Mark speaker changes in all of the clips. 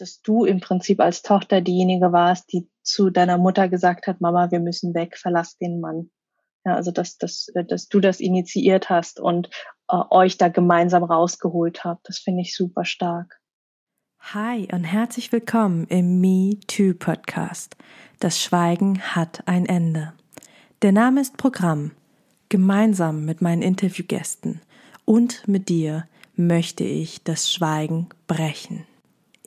Speaker 1: dass du im Prinzip als Tochter diejenige warst, die zu deiner Mutter gesagt hat, Mama, wir müssen weg, verlass den Mann. Ja, also dass, dass, dass du das initiiert hast und äh, euch da gemeinsam rausgeholt habt. Das finde ich super stark.
Speaker 2: Hi und herzlich willkommen im Me Too Podcast. Das Schweigen hat ein Ende. Der Name ist Programm. Gemeinsam mit meinen Interviewgästen und mit dir möchte ich das Schweigen brechen.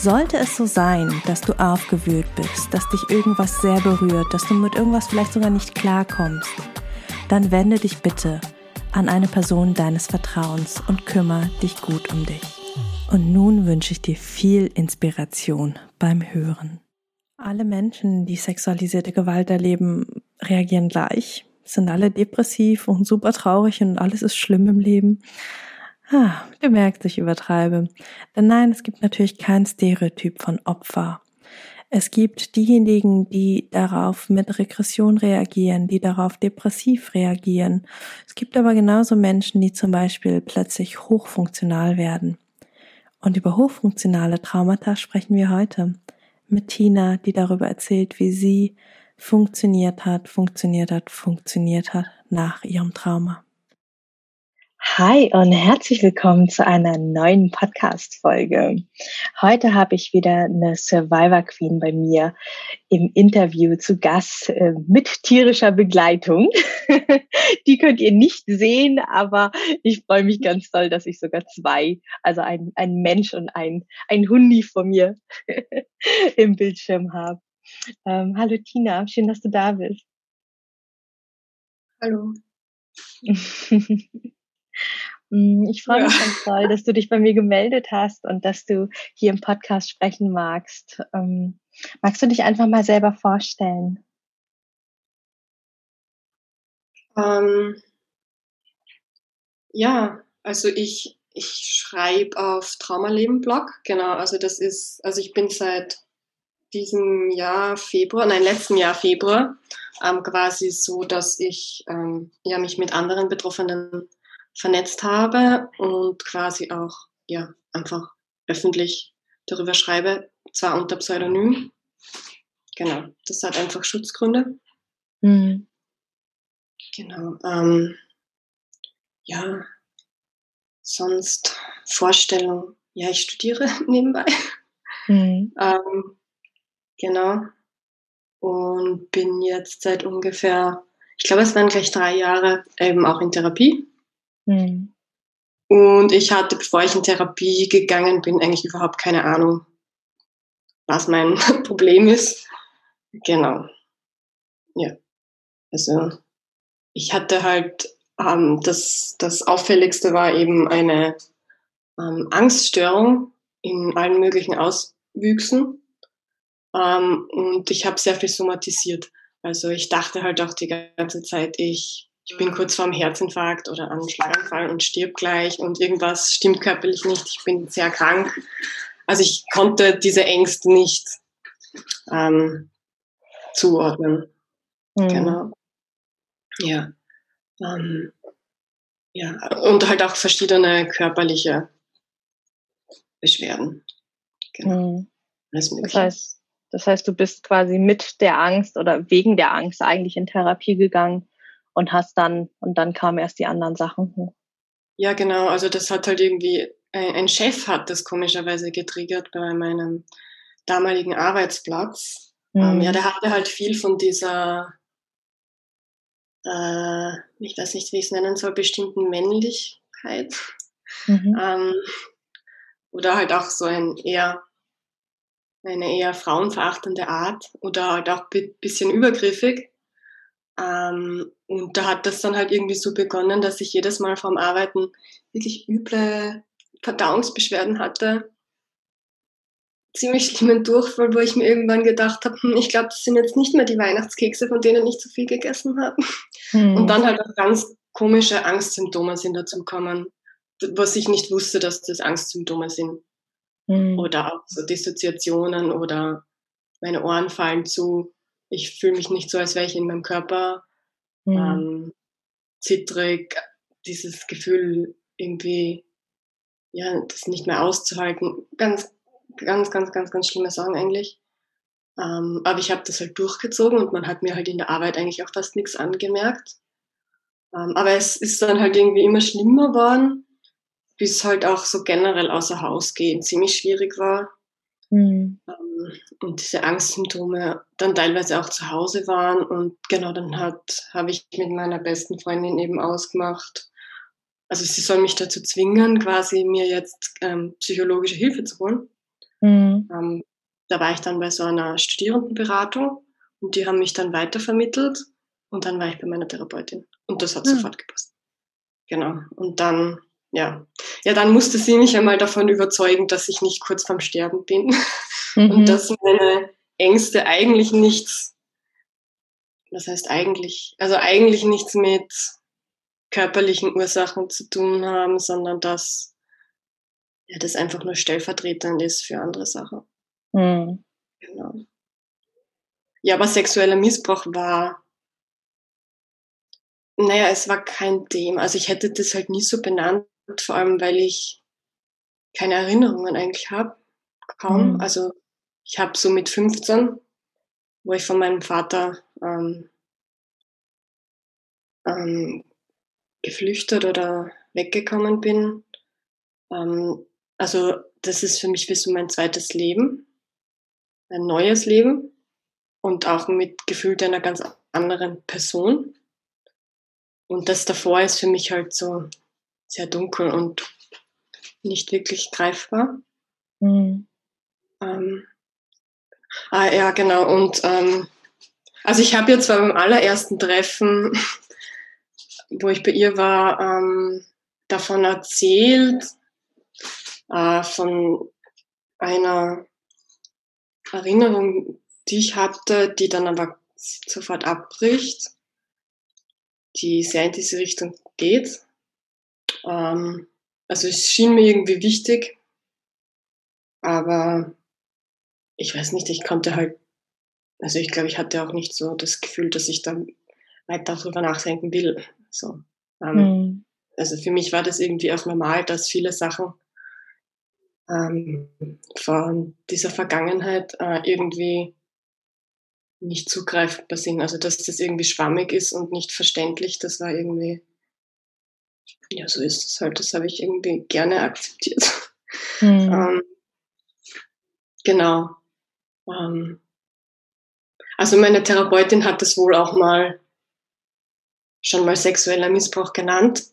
Speaker 2: Sollte es so sein, dass du aufgewühlt bist, dass dich irgendwas sehr berührt, dass du mit irgendwas vielleicht sogar nicht klarkommst, dann wende dich bitte an eine Person deines Vertrauens und kümmere dich gut um dich. Und nun wünsche ich dir viel Inspiration beim Hören. Alle Menschen, die sexualisierte Gewalt erleben, reagieren gleich, sind alle depressiv und super traurig und alles ist schlimm im Leben. Ah, du merkst, ich übertreibe. Denn nein, es gibt natürlich kein Stereotyp von Opfer. Es gibt diejenigen, die darauf mit Regression reagieren, die darauf depressiv reagieren. Es gibt aber genauso Menschen, die zum Beispiel plötzlich hochfunktional werden. Und über hochfunktionale Traumata sprechen wir heute mit Tina, die darüber erzählt, wie sie funktioniert hat, funktioniert hat, funktioniert hat nach ihrem Trauma.
Speaker 1: Hi und herzlich willkommen zu einer neuen Podcast-Folge. Heute habe ich wieder eine Survivor Queen bei mir im Interview zu Gast äh, mit tierischer Begleitung. Die könnt ihr nicht sehen, aber ich freue mich ganz toll, dass ich sogar zwei, also ein, ein Mensch und ein, ein Hundi von mir im Bildschirm habe. Ähm, hallo Tina, schön, dass du da bist.
Speaker 3: Hallo.
Speaker 1: Mm, ich freue mich ja. ganz toll, dass du dich bei mir gemeldet hast und dass du hier im Podcast sprechen magst. Ähm, magst du dich einfach mal selber vorstellen?
Speaker 3: Ähm, ja, also ich, ich schreibe auf Traumaleben-Blog, genau, also das ist, also ich bin seit diesem Jahr Februar, nein, letzten Jahr Februar, ähm, quasi so, dass ich ähm, ja, mich mit anderen Betroffenen vernetzt habe und quasi auch ja, einfach öffentlich darüber schreibe, zwar unter Pseudonym. Genau, das hat einfach Schutzgründe. Mhm. Genau. Ähm, ja, sonst Vorstellung. Ja, ich studiere nebenbei. Mhm. Ähm, genau. Und bin jetzt seit ungefähr, ich glaube, es waren gleich drei Jahre eben auch in Therapie. Mhm. Und ich hatte, bevor ich in Therapie gegangen bin, eigentlich überhaupt keine Ahnung, was mein Problem ist. Genau. Ja. Also ich hatte halt, ähm, das, das Auffälligste war eben eine ähm, Angststörung in allen möglichen Auswüchsen. Ähm, und ich habe sehr viel somatisiert. Also ich dachte halt auch die ganze Zeit, ich ich bin kurz vorm Herzinfarkt oder einem Schlaganfall und stirb gleich und irgendwas stimmt körperlich nicht, ich bin sehr krank. Also ich konnte diese Ängste nicht ähm, zuordnen. Mhm. Genau. Ja. Ähm, ja. Und halt auch verschiedene körperliche Beschwerden.
Speaker 1: Genau. Mhm. Das heißt, das heißt, du bist quasi mit der Angst oder wegen der Angst eigentlich in Therapie gegangen und hast dann, und dann kamen erst die anderen Sachen hoch.
Speaker 3: Ja, genau. Also das hat halt irgendwie, ein Chef hat das komischerweise getriggert bei meinem damaligen Arbeitsplatz. Mhm. ja, der hatte halt viel von dieser, äh, ich weiß nicht, wie ich es nennen soll, bestimmten Männlichkeit. Mhm. Ähm, oder halt auch so ein eher eine eher frauenverachtende Art oder halt auch ein bisschen übergriffig. Ähm, und da hat das dann halt irgendwie so begonnen, dass ich jedes Mal vorm Arbeiten wirklich üble Verdauungsbeschwerden hatte. Ziemlich schlimmen Durchfall, wo ich mir irgendwann gedacht habe, hm, ich glaube, das sind jetzt nicht mehr die Weihnachtskekse, von denen ich zu viel gegessen habe. Hm. Und dann halt auch ganz komische Angstsymptome sind dazugekommen, was ich nicht wusste, dass das Angstsymptome sind. Hm. Oder auch so Dissoziationen oder meine Ohren fallen zu. Ich fühle mich nicht so, als wäre ich in meinem Körper. Hm. Ähm, zittrig, dieses Gefühl irgendwie ja, das nicht mehr auszuhalten. Ganz, ganz, ganz, ganz, ganz schlimme Sachen eigentlich. Ähm, aber ich habe das halt durchgezogen und man hat mir halt in der Arbeit eigentlich auch fast nichts angemerkt. Ähm, aber es ist dann halt irgendwie immer schlimmer geworden, bis halt auch so generell außer Haus gehen ziemlich schwierig war. Mhm. Ähm, und diese Angstsymptome dann teilweise auch zu Hause waren. Und genau, dann habe ich mit meiner besten Freundin eben ausgemacht, also sie soll mich dazu zwingen, quasi mir jetzt ähm, psychologische Hilfe zu holen. Mhm. Ähm, da war ich dann bei so einer Studierendenberatung und die haben mich dann weitervermittelt und dann war ich bei meiner Therapeutin und das hat mhm. sofort gepasst. Genau. Und dann, ja, ja, dann musste sie mich einmal davon überzeugen, dass ich nicht kurz vorm Sterben bin mhm. und dass meine Ängste eigentlich nichts, was heißt eigentlich, also eigentlich nichts mit körperlichen Ursachen zu tun haben, sondern dass ja, das einfach nur stellvertretend ist für andere Sachen. Mhm. Genau. Ja, aber sexueller Missbrauch war, naja, es war kein Thema. Also ich hätte das halt nie so benannt, vor allem weil ich keine Erinnerungen eigentlich habe, kaum. Mhm. Also ich habe so mit 15, wo ich von meinem Vater ähm, ähm, geflüchtet oder weggekommen bin. Ähm, also das ist für mich wie so mein zweites Leben, ein neues Leben und auch mit gefühlt einer ganz anderen Person. Und das davor ist für mich halt so sehr dunkel und nicht wirklich greifbar. Mhm. Ähm, ah ja, genau. Und ähm, also ich habe jetzt beim allerersten Treffen wo ich bei ihr war, ähm, davon erzählt, äh, von einer Erinnerung, die ich hatte, die dann aber sofort abbricht, die sehr in diese Richtung geht. Ähm, also es schien mir irgendwie wichtig, aber ich weiß nicht, ich konnte halt, also ich glaube, ich hatte auch nicht so das Gefühl, dass ich dann weiter darüber nachdenken will. So. Ähm, mhm. Also für mich war das irgendwie auch normal, dass viele Sachen ähm, von dieser Vergangenheit äh, irgendwie nicht zugreifbar sind. Also dass das irgendwie schwammig ist und nicht verständlich, das war irgendwie, ja, so ist es halt. Das habe ich irgendwie gerne akzeptiert. Mhm. ähm, genau. Ähm, also meine Therapeutin hat das wohl auch mal schon mal sexueller Missbrauch genannt.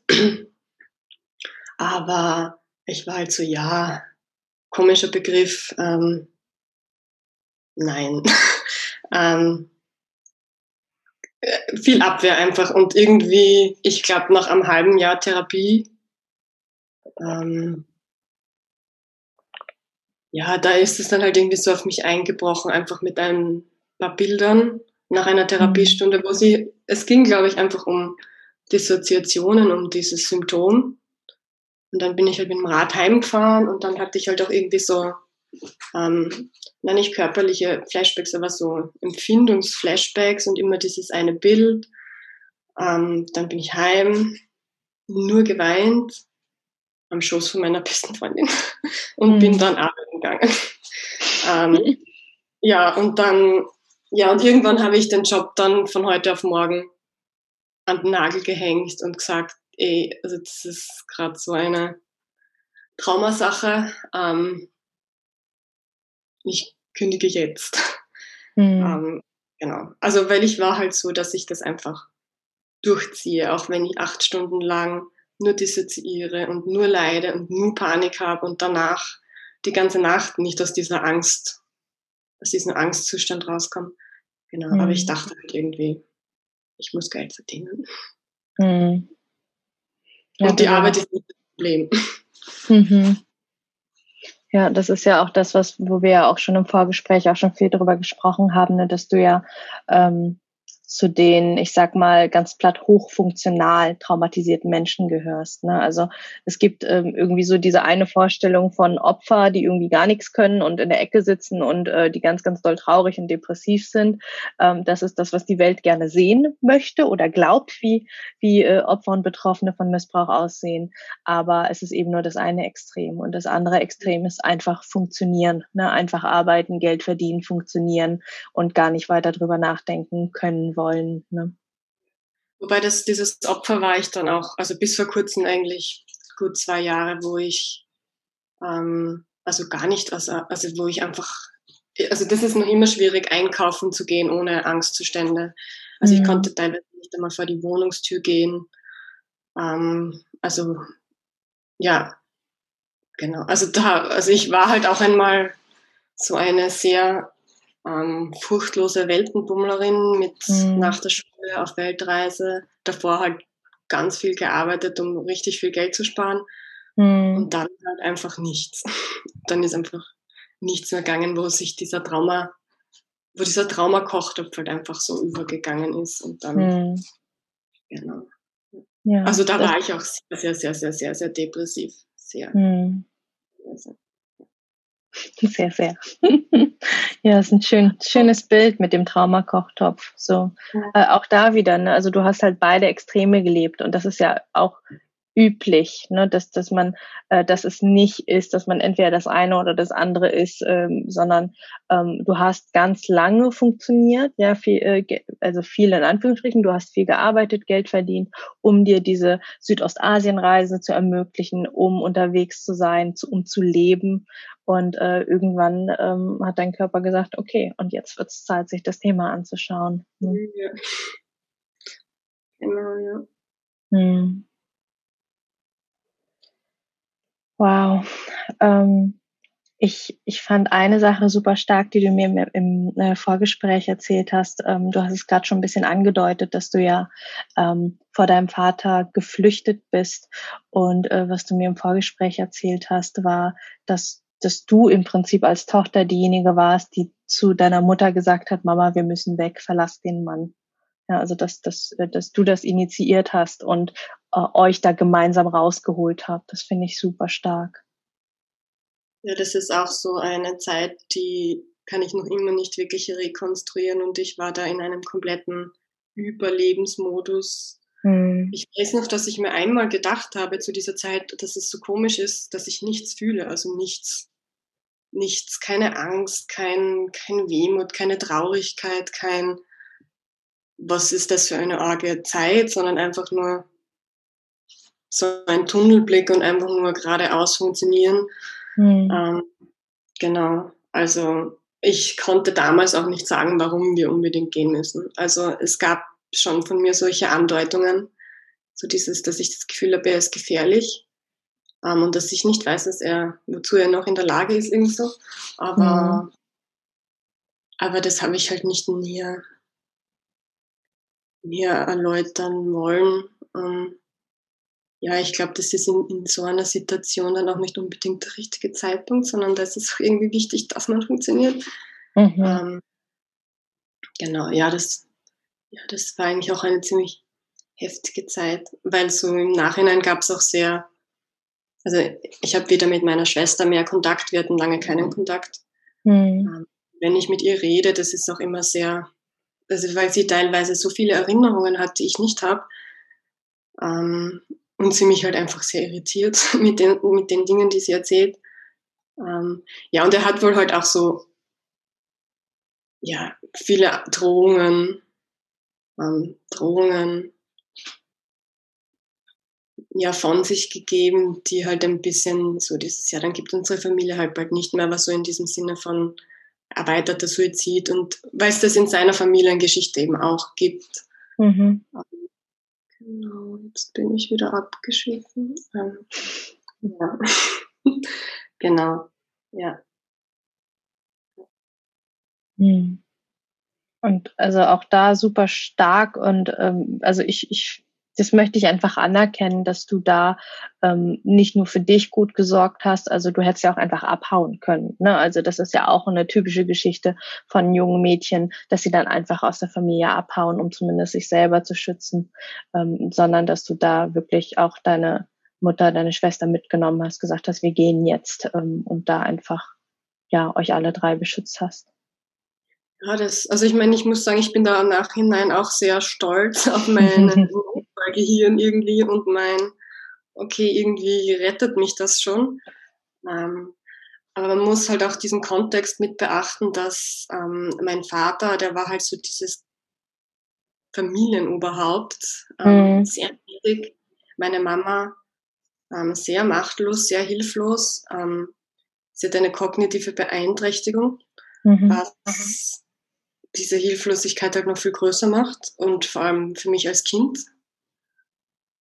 Speaker 3: Aber ich war halt so, ja, komischer Begriff. Ähm, nein. ähm, äh, viel Abwehr einfach. Und irgendwie, ich glaube, nach einem halben Jahr Therapie, ähm, ja, da ist es dann halt irgendwie so auf mich eingebrochen, einfach mit ein paar Bildern nach einer Therapiestunde, wo sie, es ging, glaube ich, einfach um Dissoziationen, um dieses Symptom. Und dann bin ich halt mit dem Rad heimgefahren und dann hatte ich halt auch irgendwie so, ähm, na nicht körperliche Flashbacks, aber so Empfindungsflashbacks und immer dieses eine Bild. Ähm, dann bin ich heim, nur geweint am Schoß von meiner besten Freundin und mhm. bin dann arbeiten gegangen. ähm, ja, und dann ja, und irgendwann habe ich den Job dann von heute auf morgen an den Nagel gehängt und gesagt, ey, also das ist gerade so eine Traumasache. Ähm, ich kündige jetzt. Mhm. Ähm, genau. Also weil ich war halt so, dass ich das einfach durchziehe, auch wenn ich acht Stunden lang nur dissoziiere und nur leide und nur Panik habe und danach die ganze Nacht nicht aus dieser Angst, aus diesem Angstzustand rauskomme. Genau, mhm. aber ich mhm. dachte halt irgendwie, ich muss Geld verdienen. Mhm. Ja, Und die genau. Arbeit ist nicht das Problem.
Speaker 1: Mhm. Ja, das ist ja auch das, was, wo wir ja auch schon im Vorgespräch auch schon viel darüber gesprochen haben, ne, dass du ja ähm, zu den, ich sag mal, ganz platt hochfunktional traumatisierten Menschen gehörst. Ne? Also es gibt ähm, irgendwie so diese eine Vorstellung von Opfer, die irgendwie gar nichts können und in der Ecke sitzen und äh, die ganz, ganz doll traurig und depressiv sind. Ähm, das ist das, was die Welt gerne sehen möchte oder glaubt, wie, wie äh, Opfer und Betroffene von Missbrauch aussehen. Aber es ist eben nur das eine Extrem. Und das andere Extrem ist einfach funktionieren, ne? einfach arbeiten, Geld verdienen, funktionieren und gar nicht weiter drüber nachdenken können wollen. Ne?
Speaker 3: Wobei das, dieses Opfer war ich dann auch, also bis vor kurzem eigentlich gut zwei Jahre, wo ich ähm, also gar nicht, also, also wo ich einfach, also das ist noch immer schwierig, einkaufen zu gehen ohne Angstzustände. Also mhm. ich konnte teilweise nicht einmal vor die Wohnungstür gehen. Ähm, also ja, genau. Also da, also ich war halt auch einmal so eine sehr ähm, furchtlose Weltenbummlerin mit mhm. nach der Schule auf Weltreise. Davor halt ganz viel gearbeitet, um richtig viel Geld zu sparen. Mhm. Und dann halt einfach nichts. Dann ist einfach nichts mehr gegangen, wo sich dieser Trauma, wo dieser Traumakochtopf halt einfach so übergegangen ist. Und dann, mhm. genau. Ja, also da war ich auch sehr, sehr, sehr, sehr, sehr, sehr depressiv. Sehr. Mhm.
Speaker 1: Also, sehr, sehr. ja, ist ein schön, schönes Bild mit dem Traumakochtopf. So, ja. äh, auch da wieder, ne? also du hast halt beide Extreme gelebt und das ist ja auch üblich, ne, dass, dass man, äh, dass es nicht ist, dass man entweder das eine oder das andere ist, ähm, sondern ähm, du hast ganz lange funktioniert, ja, viel, äh, also viel in Anführungsstrichen, du hast viel gearbeitet, Geld verdient, um dir diese Südostasienreise zu ermöglichen, um unterwegs zu sein, zu, um zu leben. Und äh, irgendwann ähm, hat dein Körper gesagt, okay, und jetzt wird es Zeit, sich das Thema anzuschauen. Hm. Ja. Genau, ja. Hm. Wow. Ähm, ich, ich fand eine Sache super stark, die du mir im, im äh, Vorgespräch erzählt hast. Ähm, du hast es gerade schon ein bisschen angedeutet, dass du ja ähm, vor deinem Vater geflüchtet bist. Und äh, was du mir im Vorgespräch erzählt hast, war, dass, dass du im Prinzip als Tochter diejenige warst, die zu deiner Mutter gesagt hat, Mama, wir müssen weg, verlass den Mann. Ja, also dass, dass, äh, dass du das initiiert hast und äh, euch da gemeinsam rausgeholt habt. Das finde ich super stark.
Speaker 3: Ja, das ist auch so eine Zeit, die kann ich noch immer nicht wirklich rekonstruieren und ich war da in einem kompletten Überlebensmodus. Hm. Ich weiß noch, dass ich mir einmal gedacht habe zu dieser Zeit, dass es so komisch ist, dass ich nichts fühle, also nichts, nichts, keine Angst, kein, kein Wehmut, keine Traurigkeit, kein, was ist das für eine arge Zeit, sondern einfach nur so ein Tunnelblick und einfach nur geradeaus funktionieren. Mhm. Ähm, genau. Also ich konnte damals auch nicht sagen, warum wir unbedingt gehen müssen. Also es gab schon von mir solche Andeutungen, so dieses, dass ich das Gefühl habe, er ist gefährlich ähm, und dass ich nicht weiß, dass er, wozu er noch in der Lage ist, irgendwie so. Aber, mhm. aber das habe ich halt nicht näher, näher erläutern wollen. Ähm, ja, ich glaube, das ist in, in, so einer Situation dann auch nicht unbedingt der richtige Zeitpunkt, sondern da ist es irgendwie wichtig, dass man funktioniert. Mhm. Ähm, genau, ja das, ja, das war eigentlich auch eine ziemlich heftige Zeit, weil so im Nachhinein gab es auch sehr, also ich habe wieder mit meiner Schwester mehr Kontakt, wir hatten lange keinen Kontakt. Mhm. Wenn ich mit ihr rede, das ist auch immer sehr, also weil sie teilweise so viele Erinnerungen hat, die ich nicht habe. Ähm, und sie mich halt einfach sehr irritiert mit den, mit den Dingen, die sie erzählt. Ähm, ja, und er hat wohl halt auch so, ja, viele Drohungen, ähm, Drohungen, ja, von sich gegeben, die halt ein bisschen so dieses, ja, dann gibt unsere Familie halt bald nicht mehr, was so in diesem Sinne von erweiterter Suizid und weil es das in seiner Familiengeschichte eben auch gibt. Mhm. Genau, jetzt bin ich wieder abgeschwiffen. Ähm, ja. genau. Ja.
Speaker 1: Hm. Und also auch da super stark und ähm, also ich, ich das möchte ich einfach anerkennen, dass du da ähm, nicht nur für dich gut gesorgt hast, also du hättest ja auch einfach abhauen können. Ne? Also das ist ja auch eine typische Geschichte von jungen Mädchen, dass sie dann einfach aus der Familie abhauen, um zumindest sich selber zu schützen, ähm, sondern dass du da wirklich auch deine Mutter, deine Schwester mitgenommen hast, gesagt hast, wir gehen jetzt ähm, und da einfach ja euch alle drei beschützt hast.
Speaker 3: Ja, das, also ich meine, ich muss sagen, ich bin da im Nachhinein auch sehr stolz auf meine Gehirn irgendwie und mein, okay, irgendwie rettet mich das schon. Ähm, aber man muss halt auch diesen Kontext mit beachten, dass ähm, mein Vater, der war halt so dieses Familienoberhaupt, ähm, mhm. sehr wichtig. Meine Mama ähm, sehr machtlos, sehr hilflos. Ähm, sie hat eine kognitive Beeinträchtigung, mhm. was diese Hilflosigkeit halt noch viel größer macht und vor allem für mich als Kind.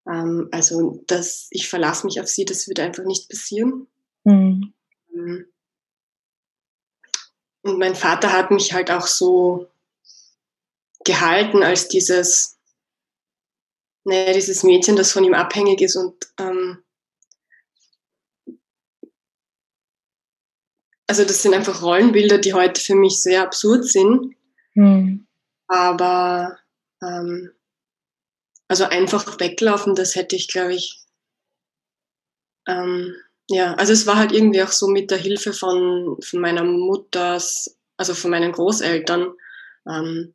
Speaker 3: Ähm, also, dass ich verlasse mich auf sie, das wird einfach nicht passieren. Mhm. Und mein Vater hat mich halt auch so gehalten als dieses, naja, dieses Mädchen, das von ihm abhängig ist und ähm, also das sind einfach Rollenbilder, die heute für mich sehr absurd sind. Mhm. Aber ähm, also einfach weglaufen, das hätte ich, glaube ich, ähm, ja, also es war halt irgendwie auch so mit der Hilfe von, von meiner Mutter, also von meinen Großeltern, ähm,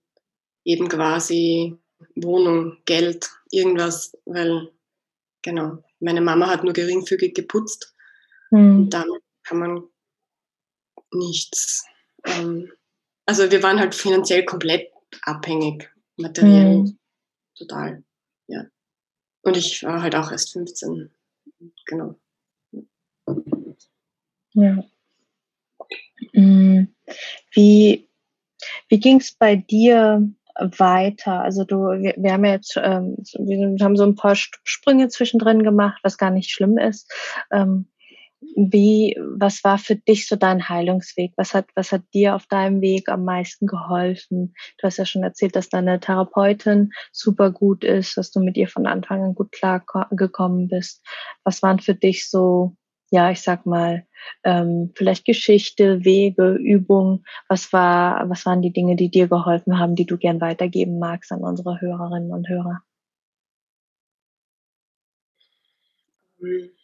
Speaker 3: eben quasi Wohnung, Geld, irgendwas, weil, genau, meine Mama hat nur geringfügig geputzt mhm. und dann kann man nichts. Ähm, also wir waren halt finanziell komplett abhängig, materiell mhm. total. Ja. Und ich war halt auch erst 15. Genau.
Speaker 1: Ja. Mhm. Wie, wie ging es bei dir weiter? Also du, wir, wir haben ja jetzt, ähm, wir haben so ein paar Sprünge zwischendrin gemacht, was gar nicht schlimm ist. Ähm, wie, was war für dich so dein Heilungsweg? Was hat, was hat dir auf deinem Weg am meisten geholfen? Du hast ja schon erzählt, dass deine Therapeutin super gut ist, dass du mit ihr von Anfang an gut klar gekommen bist. Was waren für dich so, ja, ich sag mal, ähm, vielleicht Geschichte, Wege, Übungen? Was war, was waren die Dinge, die dir geholfen haben, die du gern weitergeben magst an unsere Hörerinnen und Hörer?
Speaker 3: Mhm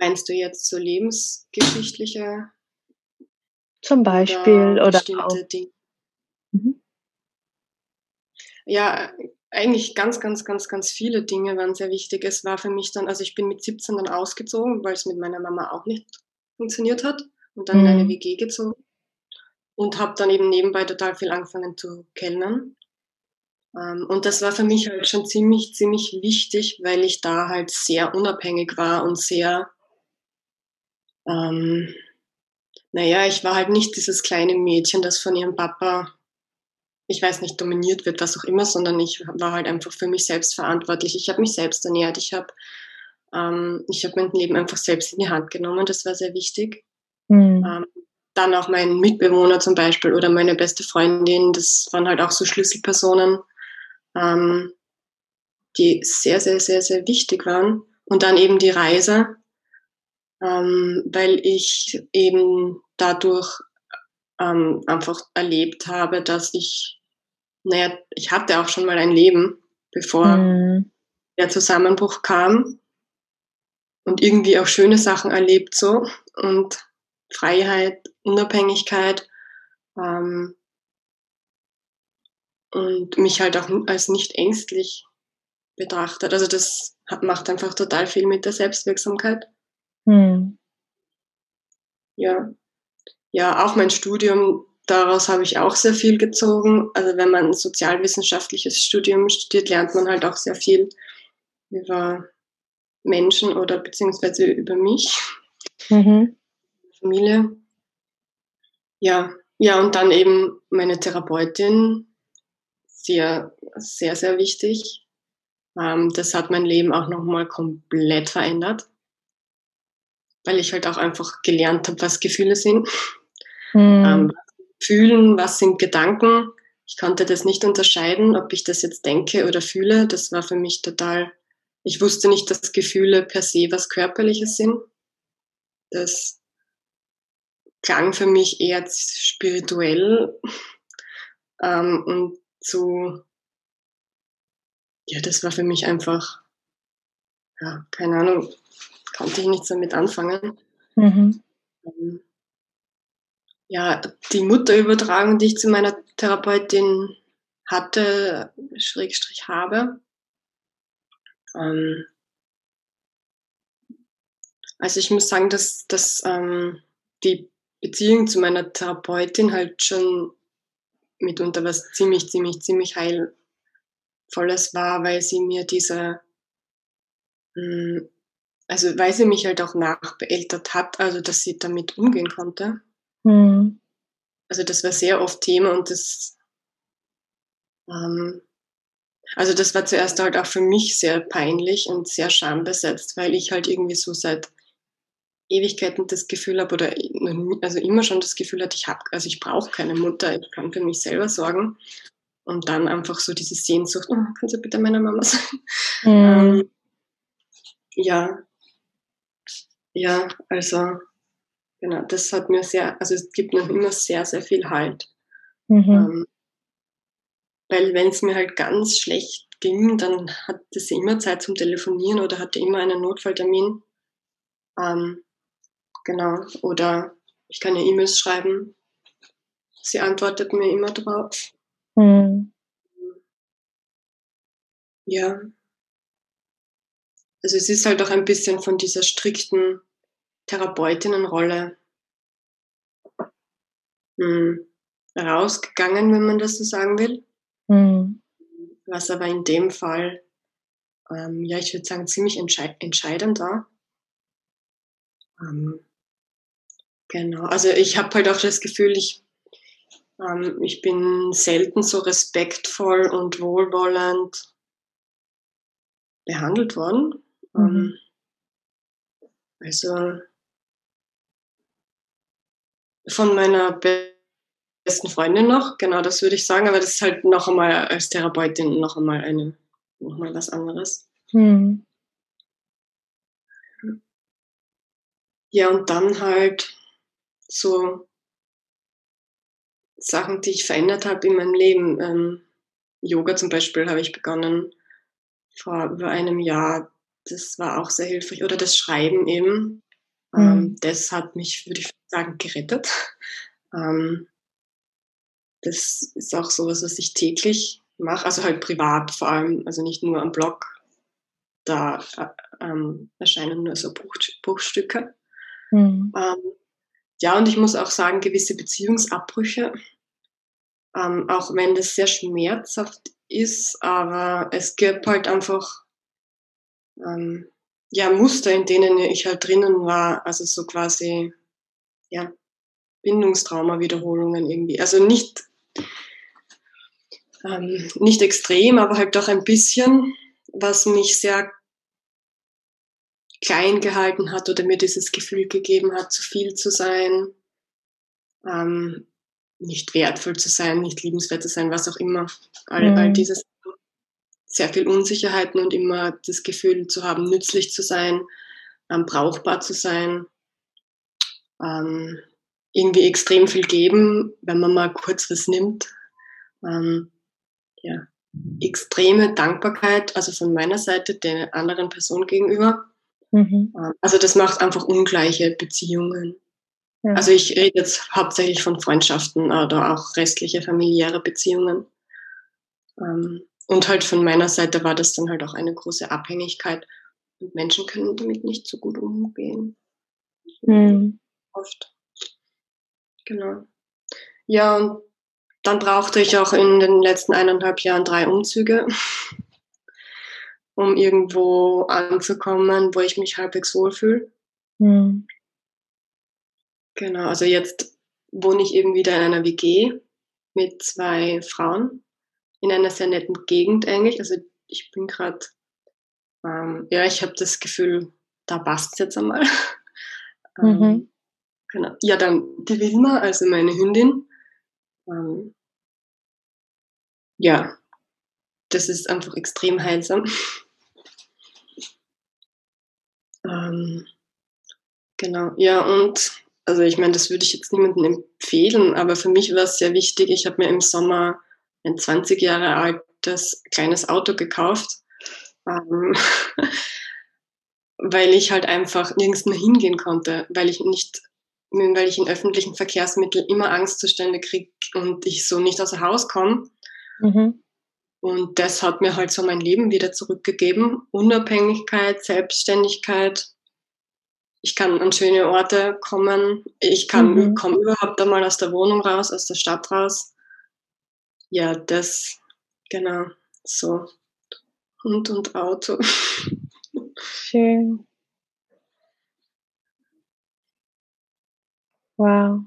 Speaker 3: Meinst du jetzt so lebensgeschichtliche?
Speaker 1: Zum Beispiel oder, oder auch. Dinge?
Speaker 3: Mhm. Ja, eigentlich ganz, ganz, ganz, ganz viele Dinge waren sehr wichtig. Es war für mich dann, also ich bin mit 17 dann ausgezogen, weil es mit meiner Mama auch nicht funktioniert hat und dann mhm. in eine mhm. WG gezogen und habe dann eben nebenbei total viel angefangen zu kellnern. Ähm, und das war für mich halt schon ziemlich, ziemlich wichtig, weil ich da halt sehr unabhängig war und sehr ähm, naja, ich war halt nicht dieses kleine Mädchen, das von ihrem Papa, ich weiß nicht, dominiert wird, was auch immer, sondern ich war halt einfach für mich selbst verantwortlich. Ich habe mich selbst ernährt, ich habe ähm, ich hab mein Leben einfach selbst in die Hand genommen, das war sehr wichtig. Mhm. Ähm, dann auch mein Mitbewohner zum Beispiel oder meine beste Freundin, das waren halt auch so Schlüsselpersonen, ähm, die sehr, sehr, sehr, sehr wichtig waren. Und dann eben die Reise, ähm, weil ich eben dadurch ähm, einfach erlebt habe, dass ich, naja, ich hatte auch schon mal ein Leben, bevor mhm. der Zusammenbruch kam und irgendwie auch schöne Sachen erlebt so und Freiheit, Unabhängigkeit ähm, und mich halt auch als nicht ängstlich betrachtet. Also das macht einfach total viel mit der Selbstwirksamkeit. Hm. Ja. Ja, auch mein Studium, daraus habe ich auch sehr viel gezogen. Also wenn man ein sozialwissenschaftliches Studium studiert, lernt man halt auch sehr viel über Menschen oder beziehungsweise über mich, mhm. Familie. Ja, ja, und dann eben meine Therapeutin, sehr, sehr, sehr wichtig. Ähm, das hat mein Leben auch nochmal komplett verändert. Weil ich halt auch einfach gelernt habe, was Gefühle sind. Mhm. Ähm, fühlen, was sind Gedanken. Ich konnte das nicht unterscheiden, ob ich das jetzt denke oder fühle. Das war für mich total, ich wusste nicht, dass Gefühle per se was Körperliches sind. Das klang für mich eher spirituell ähm, und so, ja, das war für mich einfach, ja, keine Ahnung, konnte ich nichts damit anfangen. Mhm. Ähm, ja, die Mutterübertragung, die ich zu meiner Therapeutin hatte, Schrägstrich habe. Ähm, also ich muss sagen, dass, dass ähm, die Beziehung zu meiner Therapeutin halt schon mitunter was ziemlich, ziemlich, ziemlich heilvolles war, weil sie mir diese, hm, also weil sie mich halt auch nachbeeltert hat, also dass sie damit umgehen konnte. Mhm. Also das war sehr oft Thema und das, ähm, also das war zuerst halt auch für mich sehr peinlich und sehr schambesetzt, weil ich halt irgendwie so seit Ewigkeiten das Gefühl habe oder also immer schon das Gefühl hatte, ich habe, also ich brauche keine Mutter, ich kann für mich selber sorgen. Und dann einfach so diese Sehnsucht, oh, kannst du bitte meine Mama sein? Mhm. Ähm, ja, ja, also Genau, das hat mir sehr, also es gibt noch immer sehr, sehr viel Halt. Mhm. Ähm, weil wenn es mir halt ganz schlecht ging, dann hatte sie immer Zeit zum Telefonieren oder hatte immer einen Notfalltermin. Ähm, genau, oder ich kann ihr E-Mails schreiben. Sie antwortet mir immer drauf. Mhm. Ja. Also es ist halt auch ein bisschen von dieser strikten Therapeutinnenrolle hm, rausgegangen, wenn man das so sagen will. Mhm. Was aber in dem Fall, ähm, ja, ich würde sagen, ziemlich entschei entscheidend war. Ähm, genau, also ich habe halt auch das Gefühl, ich, ähm, ich bin selten so respektvoll und wohlwollend behandelt worden. Mhm. Ähm, also von meiner besten Freundin noch, genau das würde ich sagen, aber das ist halt noch einmal als Therapeutin noch einmal eine, noch mal was anderes. Hm. Ja, und dann halt so Sachen, die ich verändert habe in meinem Leben. Ähm, Yoga zum Beispiel habe ich begonnen vor über einem Jahr. Das war auch sehr hilfreich. Oder das Schreiben eben. Mhm. Ähm, das hat mich, würde ich sagen, gerettet. Ähm, das ist auch sowas, was ich täglich mache, also halt privat vor allem, also nicht nur am Blog. Da äh, ähm, erscheinen nur so Bruch, Bruchstücke. Mhm. Ähm, ja, und ich muss auch sagen, gewisse Beziehungsabbrüche, ähm, auch wenn das sehr schmerzhaft ist, aber es gibt halt einfach ähm, ja, Muster, in denen ich halt drinnen war, also so quasi, ja, Bindungstrauma-Wiederholungen irgendwie. Also nicht, ähm, nicht extrem, aber halt doch ein bisschen, was mich sehr klein gehalten hat oder mir dieses Gefühl gegeben hat, zu viel zu sein, ähm, nicht wertvoll zu sein, nicht liebenswert zu sein, was auch immer. All, mhm. all dieses sehr viel Unsicherheiten und immer das Gefühl zu haben, nützlich zu sein, ähm, brauchbar zu sein, ähm, irgendwie extrem viel geben, wenn man mal kurz was nimmt. Ähm, ja, extreme Dankbarkeit, also von meiner Seite der anderen Person gegenüber. Mhm. Ähm, also das macht einfach ungleiche Beziehungen. Ja. Also ich rede jetzt hauptsächlich von Freundschaften oder auch restliche familiäre Beziehungen. Und halt von meiner Seite war das dann halt auch eine große Abhängigkeit. Und Menschen können damit nicht so gut umgehen. Mhm. Oft. Genau. Ja, und dann brauchte ich auch in den letzten eineinhalb Jahren drei Umzüge, um irgendwo anzukommen, wo ich mich halbwegs wohlfühle. Mhm. Genau, also jetzt wohne ich eben wieder in einer WG mit zwei Frauen in einer sehr netten Gegend eigentlich. Also ich bin gerade, ähm, ja, ich habe das Gefühl, da passt es jetzt einmal. Ähm, mhm. genau. Ja, dann die Wilma, also meine Hündin. Ähm, ja, das ist einfach extrem heilsam. ähm, genau, ja, und also ich meine, das würde ich jetzt niemandem empfehlen, aber für mich war es sehr wichtig. Ich habe mir im Sommer ein 20 Jahre altes kleines Auto gekauft, ähm, weil ich halt einfach nirgends mehr hingehen konnte, weil ich nicht, weil ich in öffentlichen Verkehrsmitteln immer Angstzustände kriege und ich so nicht aus dem Haus komme. Mhm. Und das hat mir halt so mein Leben wieder zurückgegeben. Unabhängigkeit, Selbstständigkeit. Ich kann an schöne Orte kommen. Ich kann, mhm. komme überhaupt einmal aus der Wohnung raus, aus der Stadt raus. Ja, das, genau, so. Hund und Auto.
Speaker 1: Schön. Wow.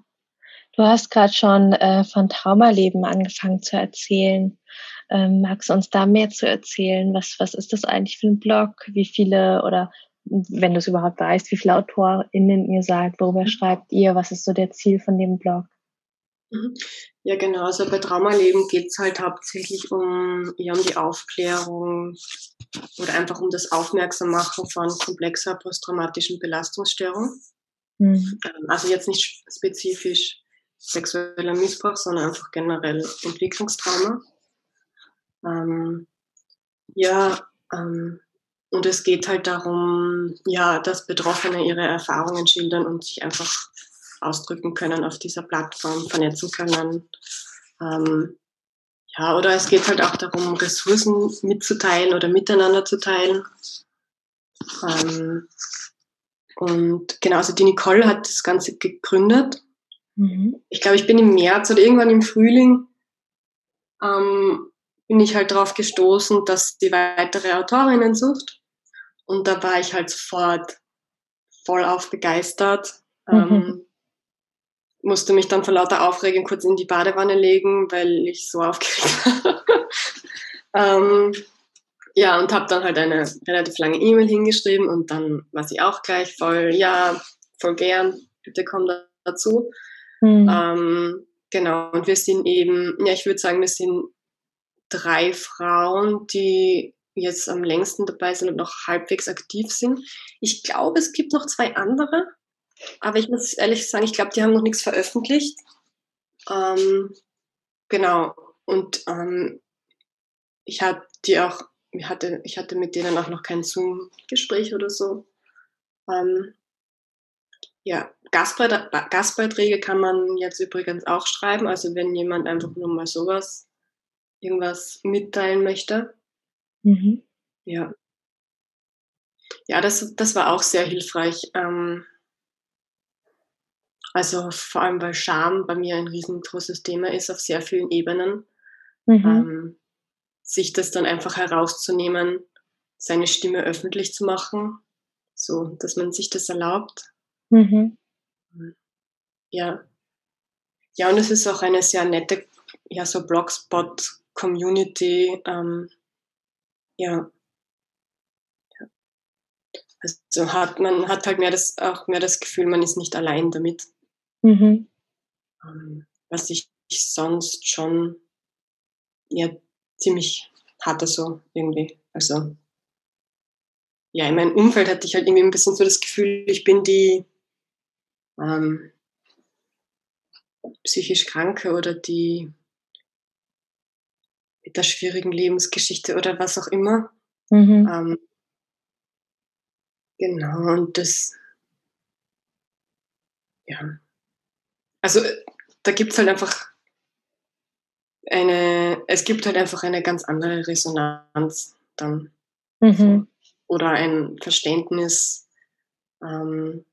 Speaker 1: Du hast gerade schon äh, von Traumaleben angefangen zu erzählen. Ähm, magst du uns da mehr zu erzählen? Was, was ist das eigentlich für ein Blog? Wie viele oder wenn du es überhaupt weißt, wie viele AutorInnen ihr seid, worüber mhm. schreibt ihr? Was ist so der Ziel von dem Blog?
Speaker 3: Ja, genau. Also bei Traumaleben geht es halt hauptsächlich um, ja, um die Aufklärung oder einfach um das Aufmerksammachen von komplexer posttraumatischen Belastungsstörung. Mhm. Ähm, also jetzt nicht spezifisch sexueller Missbrauch, sondern einfach generell Entwicklungstrauma. Ähm, ja, ähm, und es geht halt darum, ja, dass Betroffene ihre Erfahrungen schildern und sich einfach ausdrücken können auf dieser Plattform, vernetzen können. Ähm, ja, oder es geht halt auch darum, Ressourcen mitzuteilen oder miteinander zu teilen. Ähm, und genau, also die Nicole hat das Ganze gegründet. Mhm. Ich glaube, ich bin im März oder irgendwann im Frühling ähm, bin ich halt darauf gestoßen, dass die weitere Autorinnen sucht. Und da war ich halt sofort voll auf begeistert. Mhm. Ähm, musste mich dann vor lauter Aufregung kurz in die Badewanne legen, weil ich so aufgeregt war. ähm, ja, und habe dann halt eine relativ lange E-Mail hingeschrieben und dann war sie auch gleich voll, ja, voll gern, bitte komm da dazu. Mhm. Ähm, genau, und wir sind eben, ja, ich würde sagen, wir sind drei Frauen, die jetzt am längsten dabei sind und noch halbwegs aktiv sind. Ich glaube, es gibt noch zwei andere, aber ich muss ehrlich sagen, ich glaube, die haben noch nichts veröffentlicht. Ähm, genau. Und ähm, ich hatte die auch, ich hatte, ich hatte mit denen auch noch kein Zoom-Gespräch oder so. Ähm, ja, Gastbeiträge, Gastbeiträge kann man jetzt übrigens auch schreiben. Also wenn jemand einfach nur mal sowas, irgendwas mitteilen möchte. Mhm. Ja. Ja, das, das war auch sehr hilfreich. Ähm, also vor allem, weil Scham bei mir ein riesengroßes Thema ist auf sehr vielen Ebenen. Mhm. Ähm, sich das dann einfach herauszunehmen, seine Stimme öffentlich zu machen, so dass man sich das erlaubt. Mhm. Ja. Ja, und es ist auch eine sehr nette, ja, so Blogspot-Community. Ähm, ja. Also hat man hat halt mehr das auch mehr das Gefühl, man ist nicht allein damit. Mhm. Ähm, was ich sonst schon ja ziemlich hatte so irgendwie. Also ja, in meinem Umfeld hatte ich halt irgendwie ein bisschen so das Gefühl, ich bin die ähm, psychisch Kranke oder die mit der schwierigen Lebensgeschichte oder was auch immer. Mhm. Ähm, genau, und das, ja, also da gibt es halt einfach eine, es gibt halt einfach eine ganz andere Resonanz dann. Mhm. Oder ein Verständnis, ähm,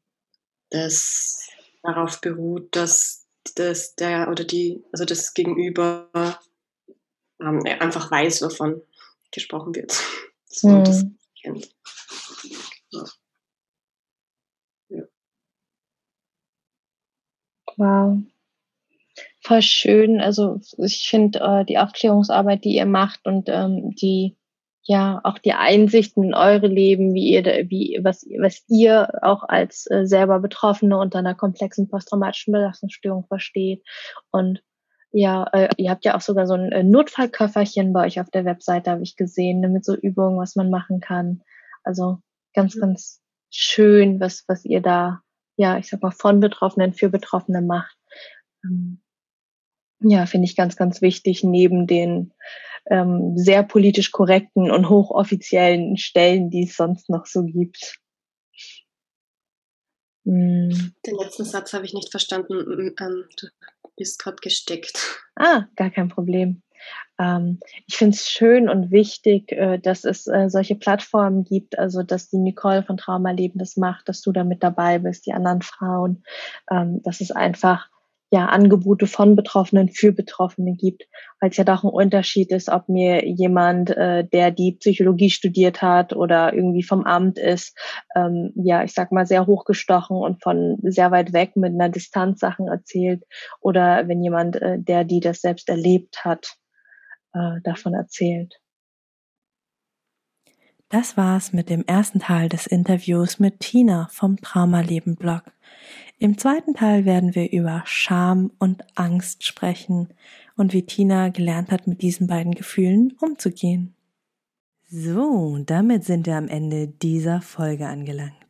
Speaker 3: das darauf beruht, dass, dass der oder die, also das Gegenüber ähm, einfach weiß, wovon gesprochen wird. So, mhm. das kennt. Ja.
Speaker 1: Wow. Voll schön. Also ich finde äh, die Aufklärungsarbeit, die ihr macht und ähm, die ja auch die Einsichten in eure Leben, wie ihr, wie was was ihr auch als äh, selber Betroffene unter einer komplexen posttraumatischen Belastungsstörung versteht und ja, äh, ihr habt ja auch sogar so ein äh, Notfallköfferchen bei euch auf der Webseite, habe ich gesehen, ne, mit so Übungen, was man machen kann. Also ganz, mhm. ganz schön, was, was ihr da, ja, ich sag mal, von Betroffenen für Betroffene macht. Ähm, ja, finde ich ganz, ganz wichtig, neben den ähm, sehr politisch korrekten und hochoffiziellen Stellen, die es sonst noch so gibt.
Speaker 3: Hm. Den letzten Satz habe ich nicht verstanden. Ähm, du bist gerade gesteckt.
Speaker 1: Ah, gar kein Problem. Ähm, ich finde es schön und wichtig, äh, dass es äh, solche Plattformen gibt, also dass die Nicole von Traumaleben das macht, dass du da mit dabei bist, die anderen Frauen, ähm, dass es einfach ja Angebote von Betroffenen für Betroffene gibt, weil es ja doch ein Unterschied ist, ob mir jemand, äh, der die Psychologie studiert hat oder irgendwie vom Amt ist, ähm, ja, ich sag mal sehr hochgestochen und von sehr weit weg mit einer Distanz Sachen erzählt oder wenn jemand, äh, der die das selbst erlebt hat, äh, davon erzählt.
Speaker 2: Das war's mit dem ersten Teil des Interviews mit Tina vom Traumaleben Blog. Im zweiten Teil werden wir über Scham und Angst sprechen und wie Tina gelernt hat, mit diesen beiden Gefühlen umzugehen. So, damit sind wir am Ende dieser Folge angelangt.